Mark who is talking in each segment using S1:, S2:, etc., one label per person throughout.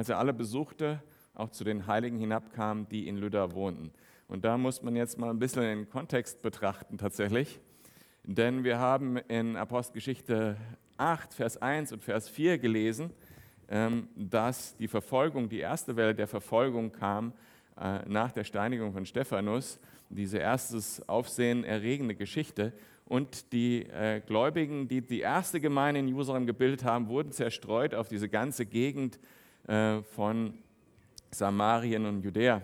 S1: als er alle besuchte, auch zu den Heiligen hinabkam, die in Lydda wohnten. Und da muss man jetzt mal ein bisschen den Kontext betrachten tatsächlich. Denn wir haben in Apostelgeschichte 8, Vers 1 und Vers 4 gelesen, ähm, dass die Verfolgung, die erste Welle der Verfolgung kam äh, nach der Steinigung von Stephanus, diese erstes Aufsehen erregende Geschichte. Und die äh, Gläubigen, die die erste Gemeinde in Jerusalem gebildet haben, wurden zerstreut auf diese ganze Gegend äh, von Samarien und Judäa.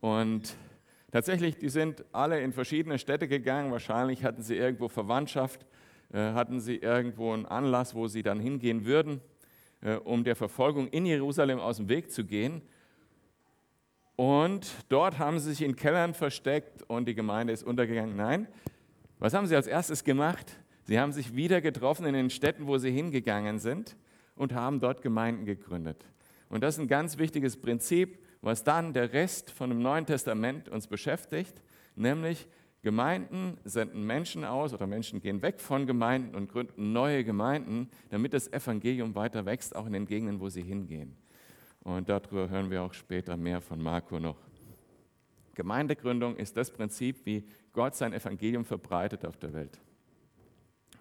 S1: Und tatsächlich, die sind alle in verschiedene Städte gegangen. Wahrscheinlich hatten sie irgendwo Verwandtschaft, hatten sie irgendwo einen Anlass, wo sie dann hingehen würden. Äh, um der Verfolgung in Jerusalem aus dem Weg zu gehen. Und dort haben sie sich in Kellern versteckt und die Gemeinde ist untergegangen. Nein, was haben sie als erstes gemacht? Sie haben sich wieder getroffen in den Städten, wo sie hingegangen sind und haben dort Gemeinden gegründet. Und das ist ein ganz wichtiges Prinzip, was dann der Rest von dem Neuen Testament uns beschäftigt, nämlich Gemeinden senden Menschen aus oder Menschen gehen weg von Gemeinden und gründen neue Gemeinden, damit das Evangelium weiter wächst, auch in den Gegenden, wo sie hingehen. Und darüber hören wir auch später mehr von Marco noch. Gemeindegründung ist das Prinzip, wie Gott sein Evangelium verbreitet auf der Welt.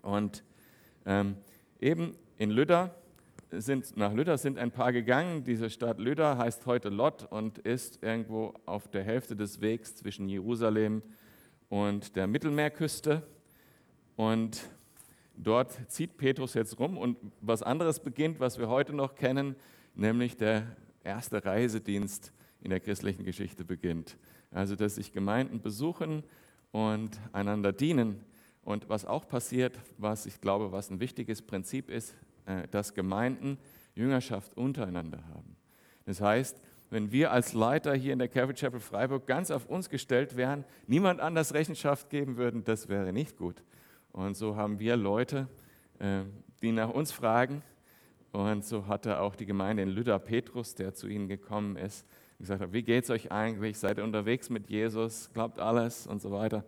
S1: Und ähm, eben in Lydda sind, nach Lydda sind ein paar gegangen. Diese Stadt Lydda heißt heute Lot und ist irgendwo auf der Hälfte des Wegs zwischen Jerusalem und der Mittelmeerküste. Und dort zieht Petrus jetzt rum und was anderes beginnt, was wir heute noch kennen, nämlich der erste Reisedienst in der christlichen Geschichte beginnt. Also, dass sich Gemeinden besuchen und einander dienen. Und was auch passiert, was ich glaube, was ein wichtiges Prinzip ist, äh, dass Gemeinden Jüngerschaft untereinander haben. Das heißt, wenn wir als Leiter hier in der Calvary Chapel Freiburg ganz auf uns gestellt wären, niemand anders Rechenschaft geben würden, das wäre nicht gut. Und so haben wir Leute, äh, die nach uns fragen. Und so hatte auch die Gemeinde in Lüder Petrus, der zu ihnen gekommen ist, gesagt wie geht es euch eigentlich? Seid ihr unterwegs mit Jesus? Glaubt alles und so weiter.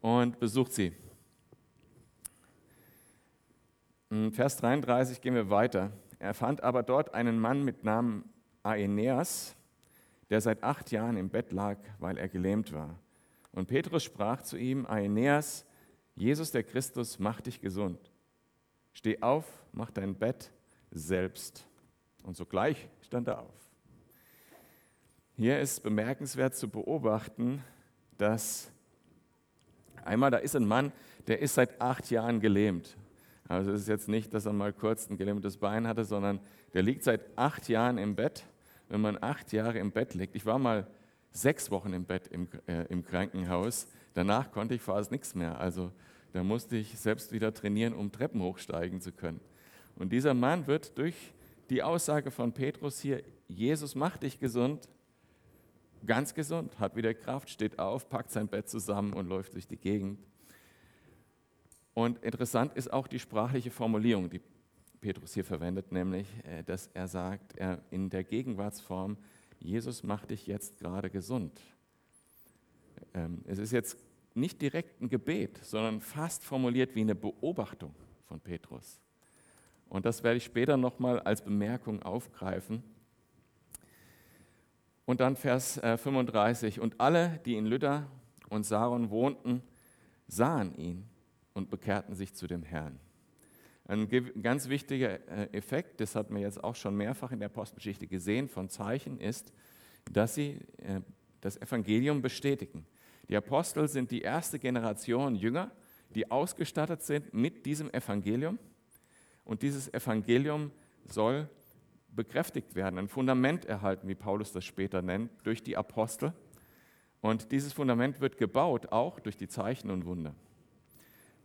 S1: Und besucht sie. In Vers 33 gehen wir weiter. Er fand aber dort einen Mann mit Namen Aeneas, der seit acht Jahren im Bett lag, weil er gelähmt war. Und Petrus sprach zu ihm, Aeneas, Jesus der Christus macht dich gesund. Steh auf, mach dein Bett selbst. Und sogleich stand er auf. Hier ist bemerkenswert zu beobachten, dass einmal da ist ein Mann, der ist seit acht Jahren gelähmt. Also es ist jetzt nicht, dass er mal kurz ein gelähmtes Bein hatte, sondern der liegt seit acht Jahren im Bett wenn man acht Jahre im Bett liegt. Ich war mal sechs Wochen im Bett im, äh, im Krankenhaus. Danach konnte ich fast nichts mehr. Also da musste ich selbst wieder trainieren, um Treppen hochsteigen zu können. Und dieser Mann wird durch die Aussage von Petrus hier, Jesus macht dich gesund, ganz gesund, hat wieder Kraft, steht auf, packt sein Bett zusammen und läuft durch die Gegend. Und interessant ist auch die sprachliche Formulierung, die Petrus hier verwendet, nämlich, äh, dass er sagt, er in der Gegenwartsform, Jesus macht dich jetzt gerade gesund. Ähm, es ist jetzt nicht direkt ein Gebet, sondern fast formuliert wie eine Beobachtung von Petrus. Und das werde ich später nochmal als Bemerkung aufgreifen. Und dann Vers 35. Äh, und alle, die in Lydda und Saron wohnten, sahen ihn und bekehrten sich zu dem Herrn. Ein ganz wichtiger äh, Effekt, das hat man jetzt auch schon mehrfach in der Apostelgeschichte gesehen, von Zeichen ist, dass sie äh, das Evangelium bestätigen. Die Apostel sind die erste Generation Jünger, die ausgestattet sind mit diesem Evangelium. Und dieses Evangelium soll bekräftigt werden, ein Fundament erhalten, wie Paulus das später nennt, durch die Apostel. Und dieses Fundament wird gebaut auch durch die Zeichen und Wunder.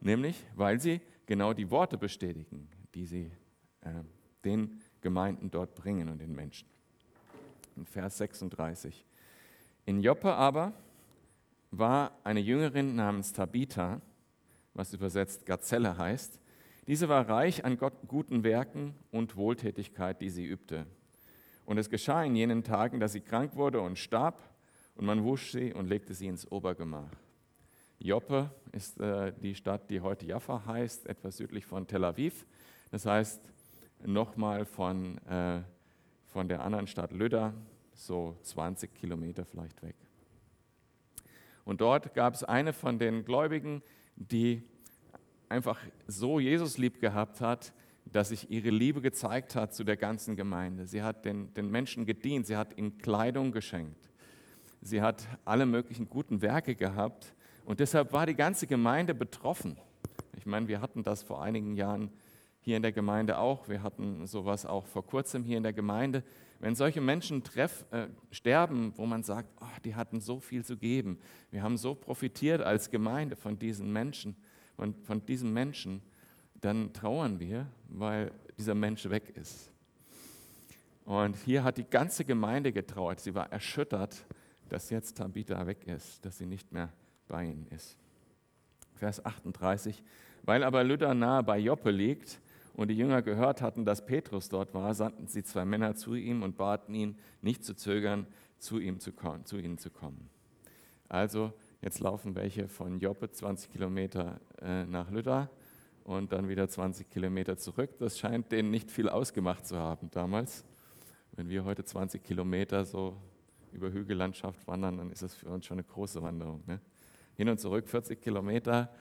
S1: Nämlich, weil sie genau die Worte bestätigen, die sie äh, den Gemeinden dort bringen und den Menschen. In Vers 36. In Joppe aber war eine Jüngerin namens Tabitha, was übersetzt Gazelle heißt. Diese war reich an Gott, guten Werken und Wohltätigkeit, die sie übte. Und es geschah in jenen Tagen, dass sie krank wurde und starb, und man wusch sie und legte sie ins Obergemach. Joppe ist äh, die Stadt, die heute Jaffa heißt, etwas südlich von Tel Aviv. Das heißt, nochmal von, äh, von der anderen Stadt Lydda, so 20 Kilometer vielleicht weg. Und dort gab es eine von den Gläubigen, die einfach so Jesus lieb gehabt hat, dass sich ihre Liebe gezeigt hat zu der ganzen Gemeinde. Sie hat den, den Menschen gedient, sie hat ihnen Kleidung geschenkt, sie hat alle möglichen guten Werke gehabt und deshalb war die ganze Gemeinde betroffen. Ich meine, wir hatten das vor einigen Jahren hier in der Gemeinde auch. Wir hatten sowas auch vor kurzem hier in der Gemeinde. Wenn solche Menschen treff, äh, sterben, wo man sagt, oh, die hatten so viel zu geben, wir haben so profitiert als Gemeinde von diesen Menschen, von, von diesem Menschen, dann trauern wir, weil dieser Mensch weg ist. Und hier hat die ganze Gemeinde getrauert. Sie war erschüttert, dass jetzt Tabitha weg ist, dass sie nicht mehr bei ihnen ist. Vers 38. Weil aber Lydda nahe bei Joppe liegt und die Jünger gehört hatten, dass Petrus dort war, sandten sie zwei Männer zu ihm und baten ihn, nicht zu zögern, zu, ihm zu, kommen, zu ihnen zu kommen. Also jetzt laufen welche von Joppe 20 Kilometer äh, nach Lydda und dann wieder 20 Kilometer zurück. Das scheint denen nicht viel ausgemacht zu haben damals. Wenn wir heute 20 Kilometer so über Hügellandschaft wandern, dann ist das für uns schon eine große Wanderung. Ne? Hin und zurück 40 Kilometer,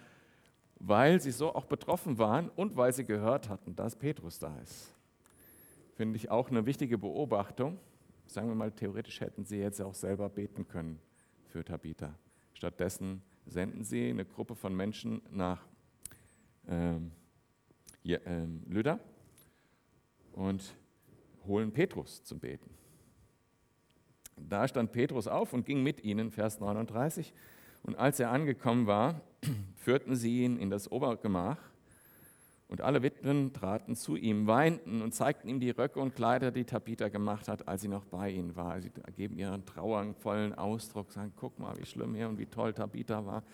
S1: weil sie so auch betroffen waren und weil sie gehört hatten, dass Petrus da ist. Finde ich auch eine wichtige Beobachtung. Sagen wir mal, theoretisch hätten sie jetzt auch selber beten können für Tabitha. Stattdessen senden sie eine Gruppe von Menschen nach ähm, hier, ähm, Lydda und holen Petrus zum Beten. Da stand Petrus auf und ging mit ihnen, Vers 39. Und als er angekommen war, führten sie ihn in das Obergemach. Und alle Witwen traten zu ihm, weinten und zeigten ihm die Röcke und Kleider, die Tabitha gemacht hat, als sie noch bei ihnen war. Sie geben ihren trauervollen Ausdruck, sagen, guck mal, wie schlimm hier und wie toll Tabitha war.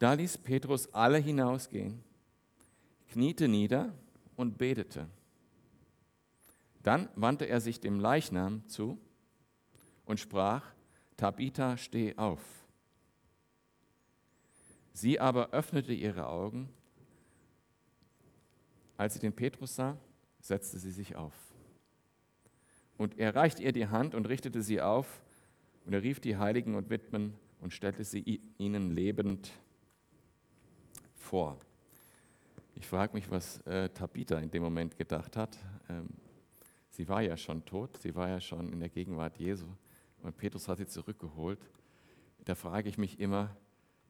S1: Da ließ Petrus alle hinausgehen, kniete nieder und betete. Dann wandte er sich dem Leichnam zu und sprach, Tabitha, steh auf. Sie aber öffnete ihre Augen. Als sie den Petrus sah, setzte sie sich auf. Und er reichte ihr die Hand und richtete sie auf, und er rief die Heiligen und Witwen und stellte sie ihnen lebend vor. Ich frage mich, was äh, Tabitha in dem Moment gedacht hat. Ähm, sie war ja schon tot, sie war ja schon in der Gegenwart Jesu und Petrus hat sie zurückgeholt. Da frage ich mich immer,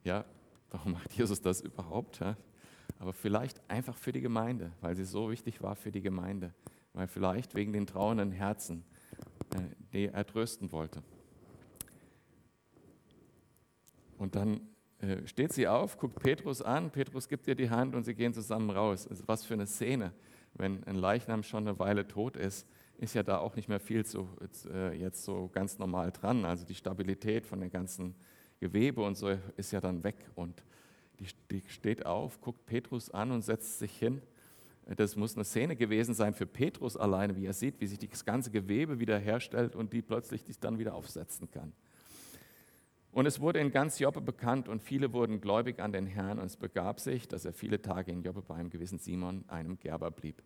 S1: ja, warum macht Jesus das überhaupt? Ja? Aber vielleicht einfach für die Gemeinde, weil sie so wichtig war für die Gemeinde, weil vielleicht wegen den trauernden Herzen, äh, die er trösten wollte. Und dann äh, steht sie auf, guckt Petrus an, Petrus gibt ihr die Hand und sie gehen zusammen raus. Also was für eine Szene, wenn ein Leichnam schon eine Weile tot ist, ist ja da auch nicht mehr viel zu, äh, jetzt so ganz normal dran. Also die Stabilität von den ganzen Gewebe und so ist ja dann weg. Und die, die steht auf, guckt Petrus an und setzt sich hin. Das muss eine Szene gewesen sein für Petrus alleine, wie er sieht, wie sich das ganze Gewebe wiederherstellt und die plötzlich sich dann wieder aufsetzen kann. Und es wurde in ganz Joppe bekannt und viele wurden gläubig an den Herrn und es begab sich, dass er viele Tage in Joppe bei einem gewissen Simon, einem Gerber, blieb.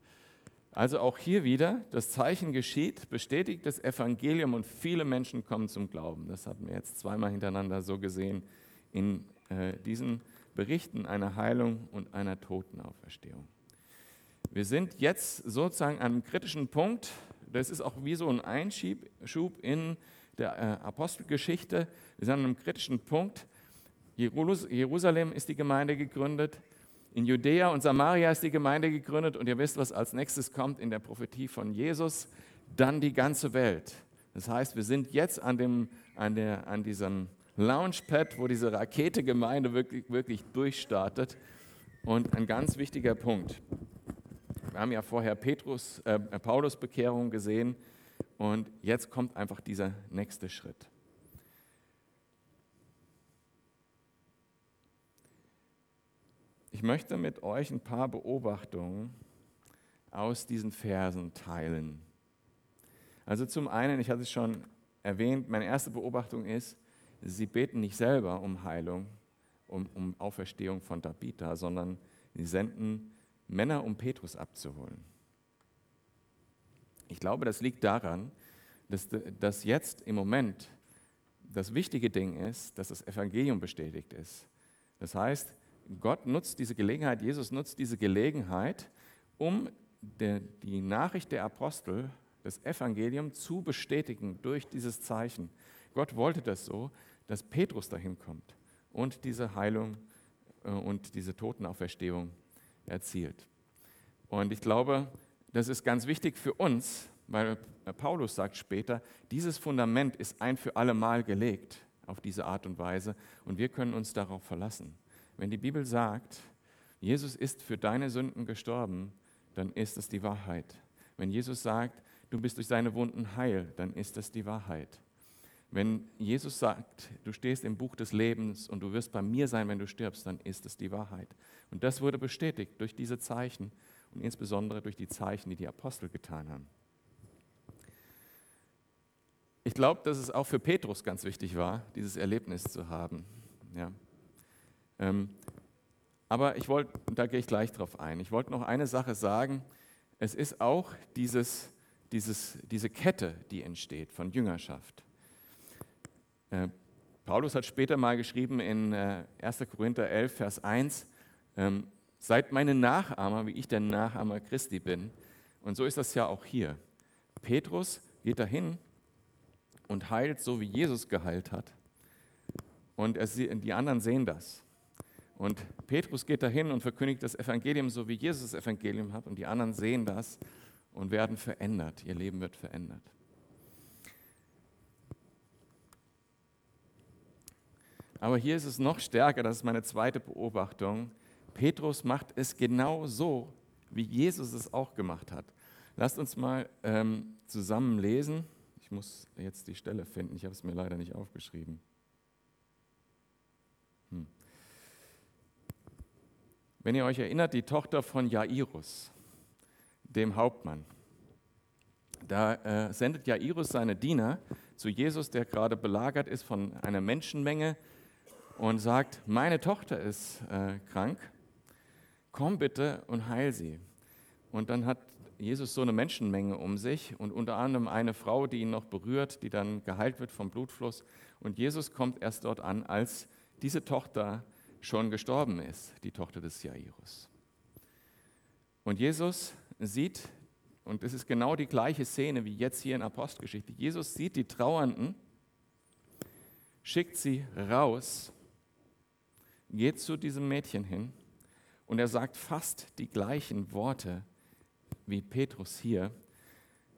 S1: Also auch hier wieder, das Zeichen geschieht, bestätigt das Evangelium und viele Menschen kommen zum Glauben. Das hatten wir jetzt zweimal hintereinander so gesehen in äh, diesen Berichten einer Heilung und einer Totenauferstehung. Wir sind jetzt sozusagen an einem kritischen Punkt. Das ist auch wie so ein Einschub in der äh, Apostelgeschichte. Wir sind an einem kritischen Punkt. Jerusalem ist die Gemeinde gegründet. In Judäa und Samaria ist die Gemeinde gegründet. Und ihr wisst, was als nächstes kommt in der Prophetie von Jesus. Dann die ganze Welt. Das heißt, wir sind jetzt an, dem, an, der, an diesem Launchpad, wo diese Rakete-Gemeinde wirklich, wirklich durchstartet. Und ein ganz wichtiger Punkt. Wir haben ja vorher Petrus, äh, Paulus Bekehrung gesehen. Und jetzt kommt einfach dieser nächste Schritt. Möchte mit euch ein paar Beobachtungen aus diesen Versen teilen. Also zum einen, ich hatte es schon erwähnt, meine erste Beobachtung ist, sie beten nicht selber um Heilung, um, um Auferstehung von Tabitha, sondern sie senden Männer, um Petrus abzuholen. Ich glaube, das liegt daran, dass, dass jetzt im Moment das wichtige Ding ist, dass das Evangelium bestätigt ist. Das heißt, Gott nutzt diese Gelegenheit, Jesus nutzt diese Gelegenheit, um die Nachricht der Apostel, das Evangelium zu bestätigen durch dieses Zeichen. Gott wollte das so, dass Petrus dahin kommt und diese Heilung äh, und diese Totenauferstehung erzielt. Und ich glaube, das ist ganz wichtig für uns, weil Paulus sagt später, dieses Fundament ist ein für alle Mal gelegt auf diese Art und Weise und wir können uns darauf verlassen. Wenn die Bibel sagt, Jesus ist für deine Sünden gestorben, dann ist es die Wahrheit. Wenn Jesus sagt, du bist durch seine Wunden heil, dann ist es die Wahrheit. Wenn Jesus sagt, du stehst im Buch des Lebens und du wirst bei mir sein, wenn du stirbst, dann ist es die Wahrheit. Und das wurde bestätigt durch diese Zeichen und insbesondere durch die Zeichen, die die Apostel getan haben. Ich glaube, dass es auch für Petrus ganz wichtig war, dieses Erlebnis zu haben. Ja. Ähm, aber ich wollte, da gehe ich gleich drauf ein, ich wollte noch eine Sache sagen. Es ist auch dieses, dieses, diese Kette, die entsteht von Jüngerschaft. Äh, Paulus hat später mal geschrieben in äh, 1. Korinther 11, Vers 1, ähm, seid meine Nachahmer, wie ich der Nachahmer Christi bin. Und so ist das ja auch hier. Petrus geht dahin und heilt so, wie Jesus geheilt hat. Und er, die anderen sehen das. Und Petrus geht dahin und verkündigt das Evangelium so, wie Jesus das Evangelium hat. Und die anderen sehen das und werden verändert. Ihr Leben wird verändert. Aber hier ist es noch stärker, das ist meine zweite Beobachtung. Petrus macht es genau so, wie Jesus es auch gemacht hat. Lasst uns mal ähm, zusammen lesen. Ich muss jetzt die Stelle finden, ich habe es mir leider nicht aufgeschrieben. Wenn ihr euch erinnert, die Tochter von Jairus, dem Hauptmann, da äh, sendet Jairus seine Diener zu Jesus, der gerade belagert ist von einer Menschenmenge und sagt, meine Tochter ist äh, krank, komm bitte und heil sie. Und dann hat Jesus so eine Menschenmenge um sich und unter anderem eine Frau, die ihn noch berührt, die dann geheilt wird vom Blutfluss. Und Jesus kommt erst dort an, als diese Tochter schon gestorben ist, die Tochter des Jairus. Und Jesus sieht, und es ist genau die gleiche Szene wie jetzt hier in Apostelgeschichte, Jesus sieht die Trauernden, schickt sie raus, geht zu diesem Mädchen hin und er sagt fast die gleichen Worte wie Petrus hier,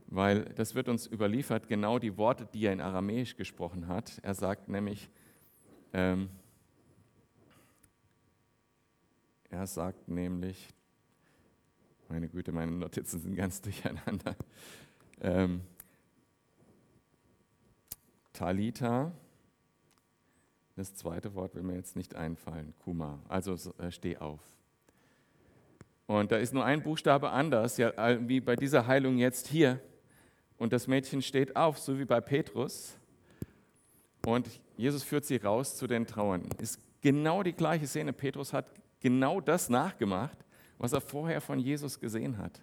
S1: weil das wird uns überliefert, genau die Worte, die er in Aramäisch gesprochen hat. Er sagt nämlich, ähm, er sagt nämlich, meine Güte, meine Notizen sind ganz durcheinander. Ähm, Talita, das zweite Wort will mir jetzt nicht einfallen, Kuma, also äh, steh auf. Und da ist nur ein Buchstabe anders, ja, wie bei dieser Heilung jetzt hier. Und das Mädchen steht auf, so wie bei Petrus. Und Jesus führt sie raus zu den Trauernden. Ist genau die gleiche Szene. Petrus hat genau das nachgemacht, was er vorher von Jesus gesehen hat.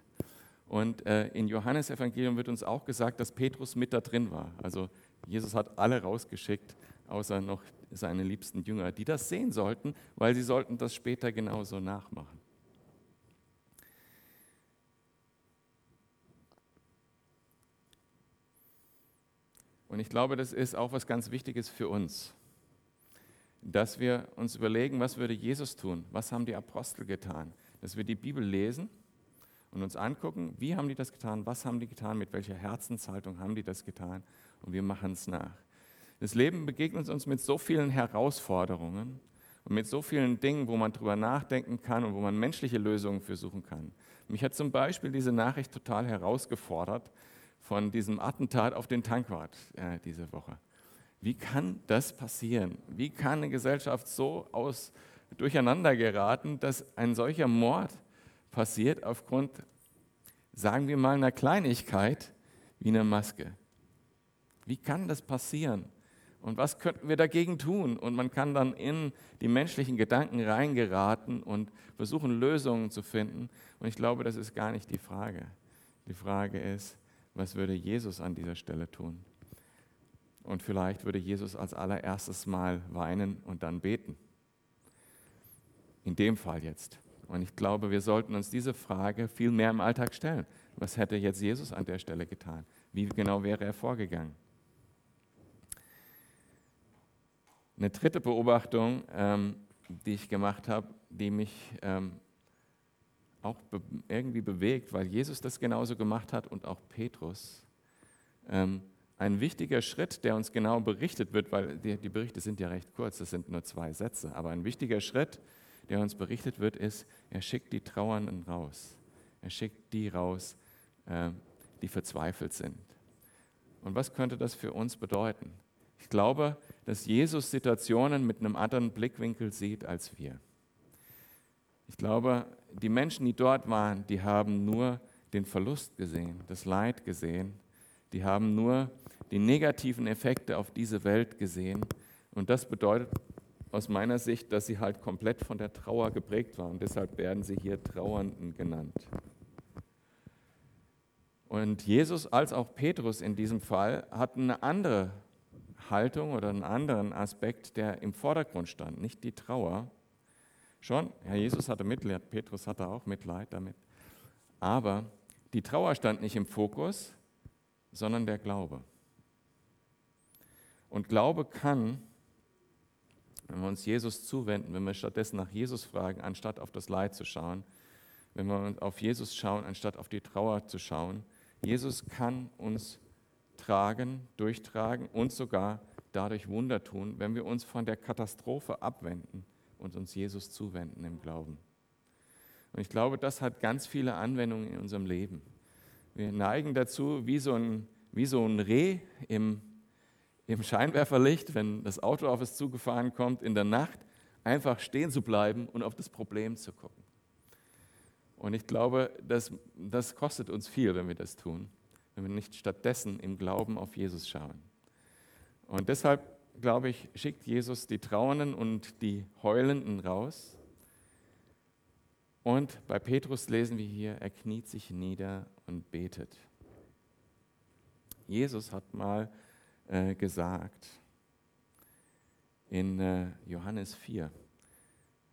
S1: Und äh, in Johannes Evangelium wird uns auch gesagt, dass Petrus mit da drin war. Also Jesus hat alle rausgeschickt, außer noch seine liebsten Jünger, die das sehen sollten, weil sie sollten das später genauso nachmachen. Und ich glaube, das ist auch was ganz Wichtiges für uns, dass wir uns überlegen, was würde Jesus tun? Was haben die Apostel getan? Dass wir die Bibel lesen und uns angucken, wie haben die das getan? Was haben die getan? Mit welcher Herzenshaltung haben die das getan? Und wir machen es nach. Das Leben begegnet uns mit so vielen Herausforderungen und mit so vielen Dingen, wo man drüber nachdenken kann und wo man menschliche Lösungen für suchen kann. Mich hat zum Beispiel diese Nachricht total herausgefordert, von diesem Attentat auf den Tankwart äh, diese Woche. Wie kann das passieren? Wie kann eine Gesellschaft so aus, durcheinander geraten, dass ein solcher Mord passiert aufgrund, sagen wir mal, einer Kleinigkeit wie einer Maske? Wie kann das passieren? Und was könnten wir dagegen tun? Und man kann dann in die menschlichen Gedanken reingeraten und versuchen, Lösungen zu finden. Und ich glaube, das ist gar nicht die Frage. Die Frage ist, was würde Jesus an dieser Stelle tun? Und vielleicht würde Jesus als allererstes Mal weinen und dann beten. In dem Fall jetzt. Und ich glaube, wir sollten uns diese Frage viel mehr im Alltag stellen. Was hätte jetzt Jesus an der Stelle getan? Wie genau wäre er vorgegangen? Eine dritte Beobachtung, ähm, die ich gemacht habe, die mich ähm, auch be irgendwie bewegt, weil Jesus das genauso gemacht hat und auch Petrus. Ähm, ein wichtiger Schritt, der uns genau berichtet wird, weil die, die, Berichte sind ja recht kurz, das sind nur zwei Sätze, aber ein wichtiger Schritt, der uns berichtet wird, ist, er schickt die Trauernden raus. Er schickt die raus, äh, die verzweifelt sind. Und was könnte das für uns bedeuten? Ich glaube, dass Jesus Situationen mit einem anderen Blickwinkel sieht als wir. Ich glaube, die Menschen, die dort waren, die haben nur den Verlust gesehen, das Leid gesehen. Die haben nur die negativen Effekte auf diese Welt gesehen. Und das bedeutet aus meiner Sicht, dass sie halt komplett von der Trauer geprägt waren. Deshalb werden sie hier Trauernden genannt. Und Jesus als auch Petrus in diesem Fall hatten eine andere Haltung oder einen anderen Aspekt, der im Vordergrund stand, nicht die Trauer. Schon, Herr Jesus hatte Mitleid, Petrus hatte auch Mitleid damit. Aber die Trauer stand nicht im Fokus, sondern der Glaube. Und Glaube kann, wenn wir uns Jesus zuwenden, wenn wir stattdessen nach Jesus fragen, anstatt auf das Leid zu schauen, wenn wir auf Jesus schauen, anstatt auf die Trauer zu schauen, Jesus kann uns tragen, durchtragen und sogar dadurch Wunder tun, wenn wir uns von der Katastrophe abwenden und uns Jesus zuwenden im Glauben. Und ich glaube, das hat ganz viele Anwendungen in unserem Leben. Wir neigen dazu, wie so ein, wie so ein Reh im, im Scheinwerferlicht, wenn das Auto auf es zugefahren kommt, in der Nacht einfach stehen zu bleiben und auf das Problem zu gucken. Und ich glaube, das, das kostet uns viel, wenn wir das tun wenn wir nicht stattdessen im Glauben auf Jesus schauen. Und deshalb, glaube ich, schickt Jesus die Trauernden und die Heulenden raus. Und bei Petrus lesen wir hier, er kniet sich nieder und betet. Jesus hat mal äh, gesagt in äh, Johannes 4,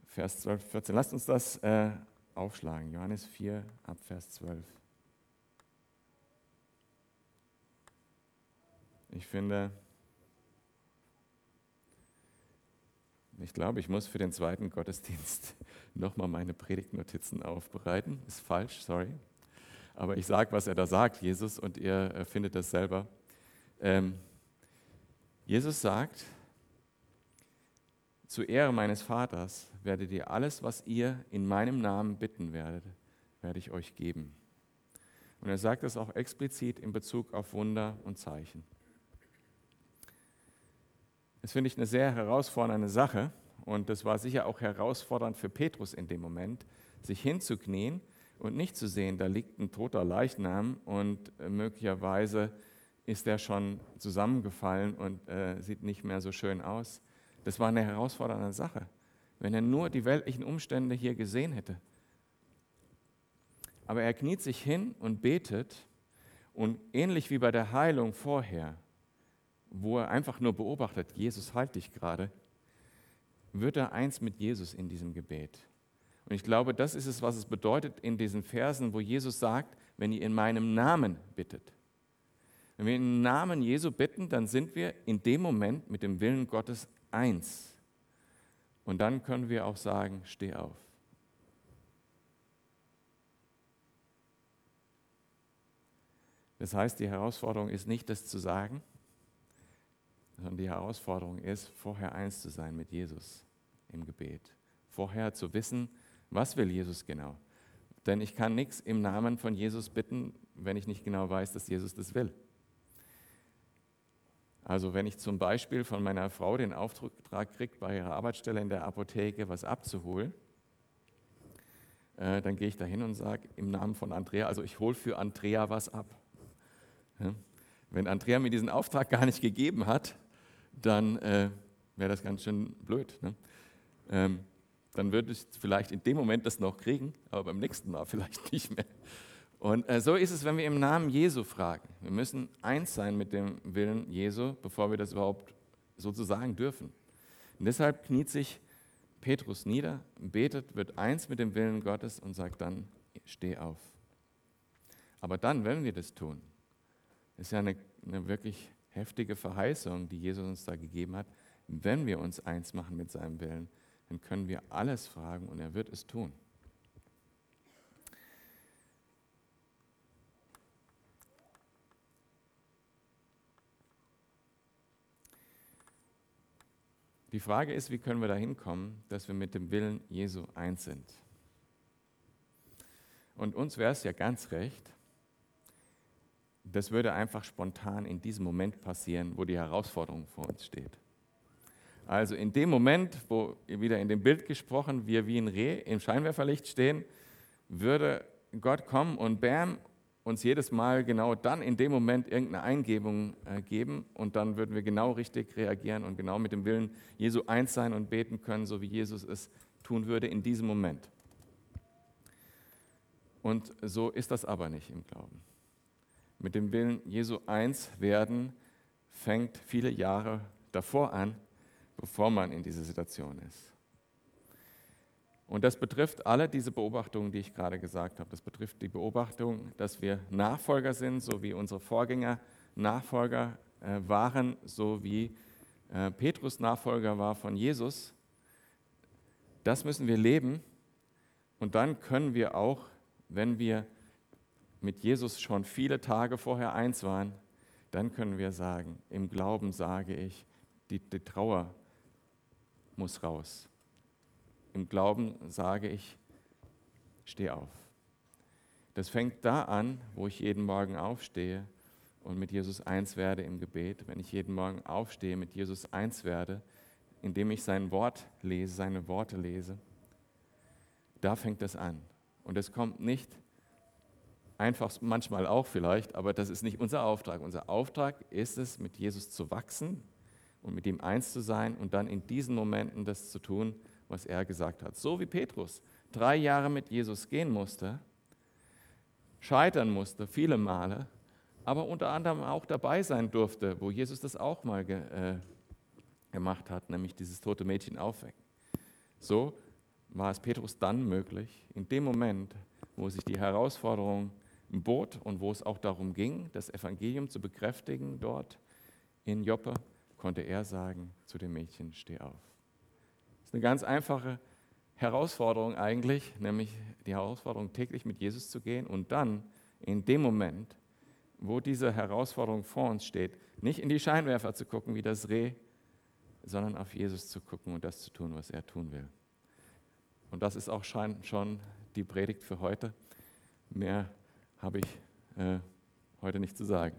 S1: Vers 12, 14, lasst uns das äh, aufschlagen. Johannes 4 ab Vers 12. Ich finde, ich glaube, ich muss für den zweiten Gottesdienst nochmal meine Predigtnotizen aufbereiten. Ist falsch, sorry. Aber ich sage, was er da sagt, Jesus, und ihr äh, findet das selber. Ähm, Jesus sagt, zu Ehre meines Vaters werdet ihr alles, was ihr in meinem Namen bitten werdet, werde ich euch geben. Und er sagt das auch explizit in Bezug auf Wunder und Zeichen. Das finde ich eine sehr herausfordernde Sache und das war sicher auch herausfordernd für Petrus in dem Moment, sich hinzuknien und nicht zu sehen, da liegt ein toter Leichnam und äh, möglicherweise ist er schon zusammengefallen und äh, sieht nicht mehr so schön aus. Das war eine herausfordernde Sache, wenn er nur die weltlichen Umstände hier gesehen hätte. Aber er kniet sich hin und betet und ähnlich wie bei der Heilung vorher wo er einfach nur beobachtet, Jesus halt dich gerade, wird er eins mit Jesus in diesem Gebet. Und ich glaube, das ist es, was es bedeutet in diesen Versen, wo Jesus sagt, wenn ihr in meinem Namen bittet. Wenn wir im Namen Jesu bitten, dann sind wir in dem Moment mit dem Willen Gottes eins. Und dann können wir auch sagen, steh auf. Das heißt, die Herausforderung ist nicht, das zu sagen, sondern die Herausforderung ist, vorher eins zu sein mit Jesus im Gebet. Vorher zu wissen, was will Jesus genau. Denn ich kann nichts im Namen von Jesus bitten, wenn ich nicht genau weiß, dass Jesus das will. Also wenn ich zum Beispiel von meiner Frau den Auftrag kriege, bei ihrer Arbeitsstelle in der Apotheke was abzuholen, äh, dann gehe ich da hin und sage im Namen von Andrea, also ich hole für Andrea was ab. Wenn Andrea mir diesen Auftrag gar nicht gegeben hat, dann äh, wäre das ganz schön blöd. Ne? Ähm, dann würde ich vielleicht in dem Moment das noch kriegen, aber beim nächsten Mal vielleicht nicht mehr. Und äh, so ist es, wenn wir im Namen Jesu fragen. Wir müssen eins sein mit dem Willen Jesu, bevor wir das überhaupt sozusagen dürfen. Und deshalb kniet sich Petrus nieder, betet, wird eins mit dem Willen Gottes und sagt dann, steh auf. Aber dann, wenn wir das tun, ist ja eine, eine wirklich heftige Verheißung, die Jesus uns da gegeben hat, wenn wir uns eins machen mit seinem Willen, dann können wir alles fragen und er wird es tun. Die Frage ist, wie können wir dahin kommen, dass wir mit dem Willen Jesu eins sind? Und uns wäre es ja ganz recht, das würde einfach spontan in diesem Moment passieren, wo die Herausforderung vor uns steht. Also in dem Moment, wo wieder in dem Bild gesprochen, wir wie ein Reh im Scheinwerferlicht stehen, würde Gott kommen und bam, uns jedes Mal genau dann in dem Moment irgendeine Eingebung äh, geben und dann würden wir genau richtig reagieren und genau mit dem Willen Jesu eins sein und beten können, so wie Jesus es tun würde in diesem Moment. Und so ist das aber nicht im Glauben. Mit dem Willen Jesu eins werden fängt viele Jahre davor an, bevor man in dieser Situation ist. Und das betrifft alle diese Beobachtungen, die ich gerade gesagt habe. Das betrifft die Beobachtung, dass wir Nachfolger sind, so wie unsere Vorgänger Nachfolger äh, waren, so wie äh, Petrus Nachfolger war von Jesus. Das müssen wir leben. Und dann können wir auch, wenn wir mit Jesus schon viele Tage vorher eins waren, dann können wir sagen, im Glauben sage ich, die, die Trauer muss raus. Im Glauben sage ich, steh auf. Das fängt da an, wo ich jeden Morgen aufstehe und mit Jesus eins werde im Gebet. Wenn ich jeden Morgen aufstehe, mit Jesus eins werde, indem ich sein Wort lese, seine Worte lese, da fängt das an. Und es kommt nicht einfach, manchmal auch vielleicht, aber das ist nicht unser Auftrag. Unser Auftrag ist es, mit Jesus zu wachsen und mit ihm eins zu sein und dann in diesen Momenten das zu tun, was er gesagt hat. So wie Petrus drei Jahre mit Jesus gehen musste, scheitern musste, viele Male, aber unter anderem auch dabei sein durfte, wo Jesus das auch mal ge, äh, gemacht hat, nämlich dieses tote Mädchen aufwecken. So war es Petrus dann möglich, in dem Moment, wo sich die Herausforderung bot und wo es auch darum ging, das Evangelium zu bekräftigen dort in Joppe, konnte er sagen zu dem Mädchen, steh auf. Das ist eine ganz einfache Herausforderung eigentlich, nämlich die Herausforderung, täglich mit Jesus zu gehen und dann in dem Moment, wo diese Herausforderung vor uns steht, nicht in die Scheinwerfer zu gucken wie das Reh, sondern auf Jesus zu gucken und das zu tun, was er tun will. Und das ist auch schon die Predigt für heute. Mehr habe ich äh, heute nicht zu sagen.